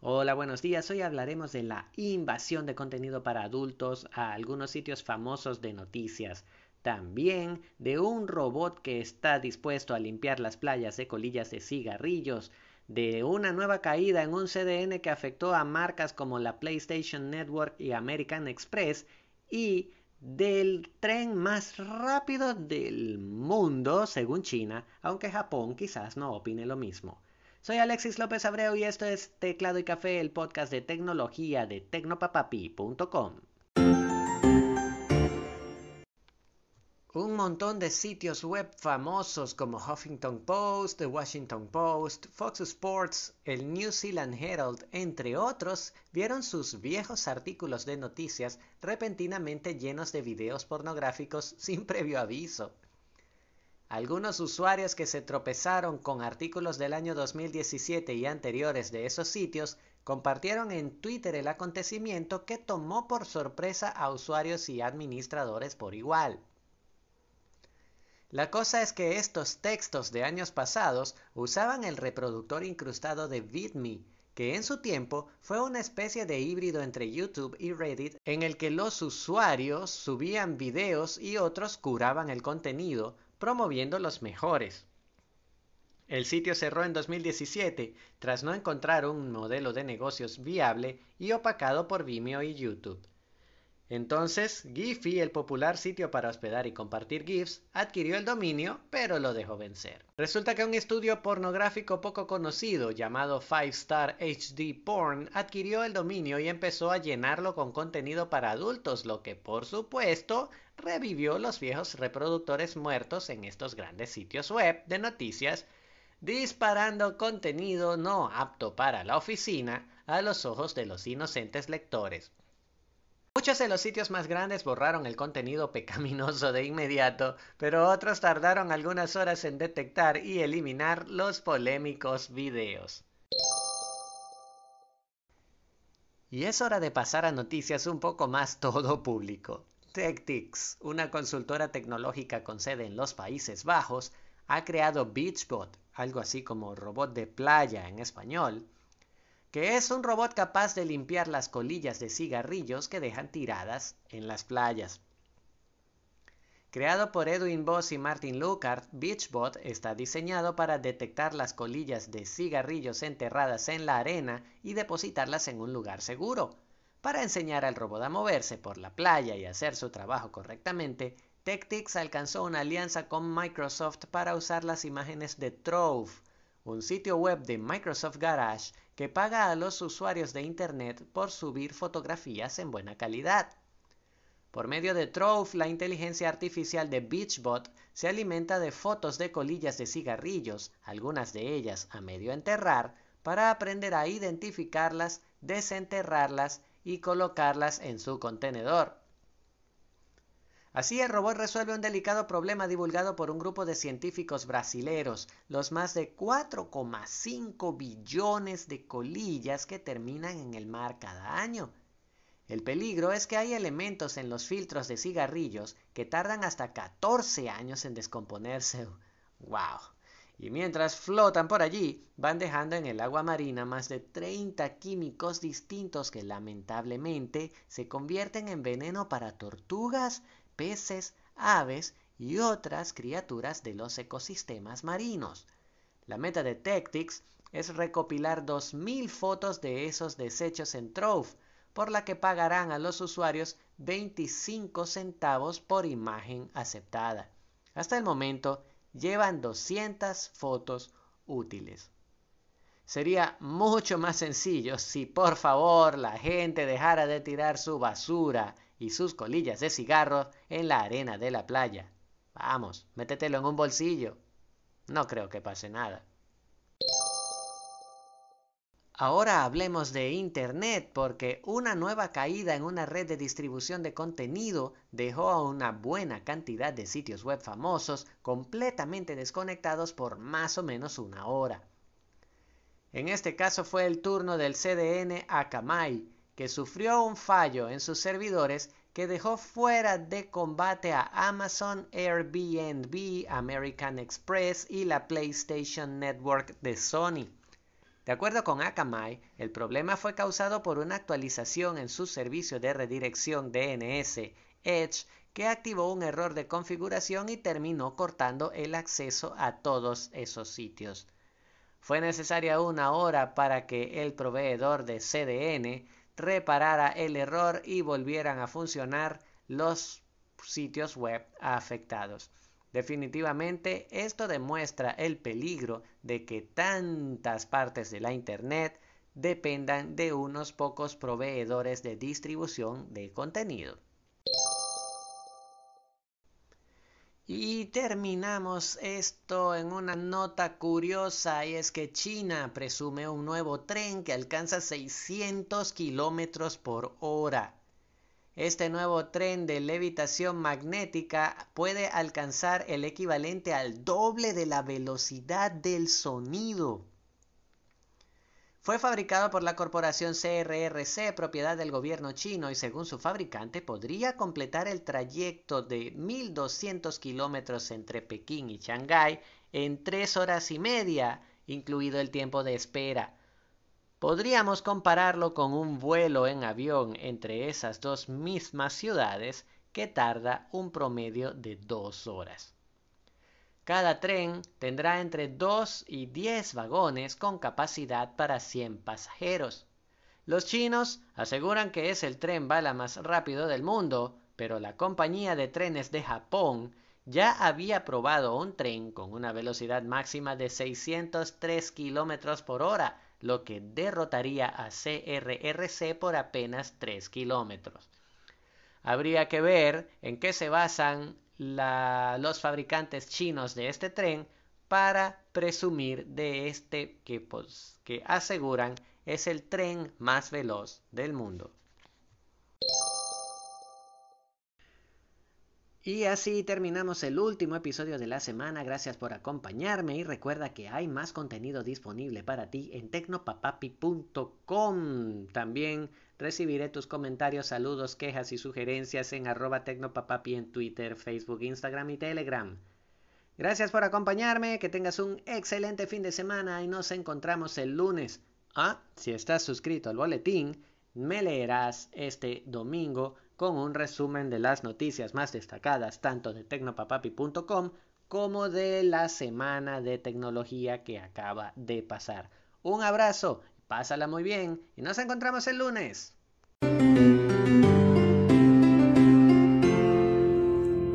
Hola, buenos días. Hoy hablaremos de la invasión de contenido para adultos a algunos sitios famosos de noticias. También de un robot que está dispuesto a limpiar las playas de colillas de cigarrillos. De una nueva caída en un CDN que afectó a marcas como la PlayStation Network y American Express. Y del tren más rápido del mundo, según China, aunque Japón quizás no opine lo mismo. Soy Alexis López Abreu y esto es Teclado y Café, el podcast de tecnología de tecnopapapi.com. Un montón de sitios web famosos como Huffington Post, The Washington Post, Fox Sports, el New Zealand Herald, entre otros, vieron sus viejos artículos de noticias repentinamente llenos de videos pornográficos sin previo aviso. Algunos usuarios que se tropezaron con artículos del año 2017 y anteriores de esos sitios compartieron en Twitter el acontecimiento que tomó por sorpresa a usuarios y administradores por igual. La cosa es que estos textos de años pasados usaban el reproductor incrustado de VidMe, que en su tiempo fue una especie de híbrido entre YouTube y Reddit en el que los usuarios subían videos y otros curaban el contenido, promoviendo los mejores. El sitio cerró en 2017 tras no encontrar un modelo de negocios viable y opacado por Vimeo y YouTube. Entonces, Giphy, el popular sitio para hospedar y compartir GIFs, adquirió el dominio, pero lo dejó vencer. Resulta que un estudio pornográfico poco conocido llamado Five Star HD Porn adquirió el dominio y empezó a llenarlo con contenido para adultos, lo que por supuesto revivió los viejos reproductores muertos en estos grandes sitios web de noticias, disparando contenido no apto para la oficina a los ojos de los inocentes lectores. Muchos de los sitios más grandes borraron el contenido pecaminoso de inmediato, pero otros tardaron algunas horas en detectar y eliminar los polémicos videos. Y es hora de pasar a noticias un poco más todo público. Tectix, una consultora tecnológica con sede en los Países Bajos, ha creado Beachbot, algo así como robot de playa en español, que es un robot capaz de limpiar las colillas de cigarrillos que dejan tiradas en las playas. Creado por Edwin Voss y Martin Lucard, Beachbot está diseñado para detectar las colillas de cigarrillos enterradas en la arena y depositarlas en un lugar seguro. Para enseñar al robot a moverse por la playa y hacer su trabajo correctamente, Tectix alcanzó una alianza con Microsoft para usar las imágenes de Trove, un sitio web de Microsoft Garage que paga a los usuarios de Internet por subir fotografías en buena calidad. Por medio de Trove, la inteligencia artificial de Beachbot se alimenta de fotos de colillas de cigarrillos, algunas de ellas a medio enterrar, para aprender a identificarlas, desenterrarlas y colocarlas en su contenedor. Así el robot resuelve un delicado problema divulgado por un grupo de científicos brasileros, los más de 4,5 billones de colillas que terminan en el mar cada año. El peligro es que hay elementos en los filtros de cigarrillos que tardan hasta 14 años en descomponerse. ¡Wow! Y mientras flotan por allí, van dejando en el agua marina más de 30 químicos distintos que lamentablemente se convierten en veneno para tortugas, peces, aves y otras criaturas de los ecosistemas marinos. La meta de Tectix es recopilar 2.000 fotos de esos desechos en Trove, por la que pagarán a los usuarios 25 centavos por imagen aceptada. Hasta el momento llevan 200 fotos útiles. Sería mucho más sencillo si por favor la gente dejara de tirar su basura y sus colillas de cigarro en la arena de la playa. Vamos, métetelo en un bolsillo. No creo que pase nada. Ahora hablemos de Internet porque una nueva caída en una red de distribución de contenido dejó a una buena cantidad de sitios web famosos completamente desconectados por más o menos una hora. En este caso fue el turno del CDN Akamai, que sufrió un fallo en sus servidores que dejó fuera de combate a Amazon, Airbnb, American Express y la PlayStation Network de Sony. De acuerdo con Akamai, el problema fue causado por una actualización en su servicio de redirección DNS Edge que activó un error de configuración y terminó cortando el acceso a todos esos sitios. Fue necesaria una hora para que el proveedor de CDN reparara el error y volvieran a funcionar los sitios web afectados. Definitivamente esto demuestra el peligro de que tantas partes de la Internet dependan de unos pocos proveedores de distribución de contenido. Y terminamos esto en una nota curiosa y es que China presume un nuevo tren que alcanza 600 kilómetros por hora. Este nuevo tren de levitación magnética puede alcanzar el equivalente al doble de la velocidad del sonido. Fue fabricado por la corporación CRRC, propiedad del gobierno chino, y según su fabricante podría completar el trayecto de 1.200 kilómetros entre Pekín y Shanghái en tres horas y media, incluido el tiempo de espera. Podríamos compararlo con un vuelo en avión entre esas dos mismas ciudades que tarda un promedio de dos horas. Cada tren tendrá entre 2 y 10 vagones con capacidad para 100 pasajeros. Los chinos aseguran que es el tren bala más rápido del mundo, pero la compañía de trenes de Japón ya había probado un tren con una velocidad máxima de 603 kilómetros por hora, lo que derrotaría a CRRC por apenas 3 kilómetros. Habría que ver en qué se basan los fabricantes chinos de este tren para presumir de este que, pues, que aseguran es el tren más veloz del mundo. Y así terminamos el último episodio de la semana. Gracias por acompañarme y recuerda que hay más contenido disponible para ti en tecnopapapi.com. También recibiré tus comentarios, saludos, quejas y sugerencias en arroba tecnopapapi en Twitter, Facebook, Instagram y Telegram. Gracias por acompañarme, que tengas un excelente fin de semana y nos encontramos el lunes. Ah, si estás suscrito al boletín, me leerás este domingo con un resumen de las noticias más destacadas tanto de tecnopapapi.com como de la semana de tecnología que acaba de pasar. Un abrazo, pásala muy bien y nos encontramos el lunes.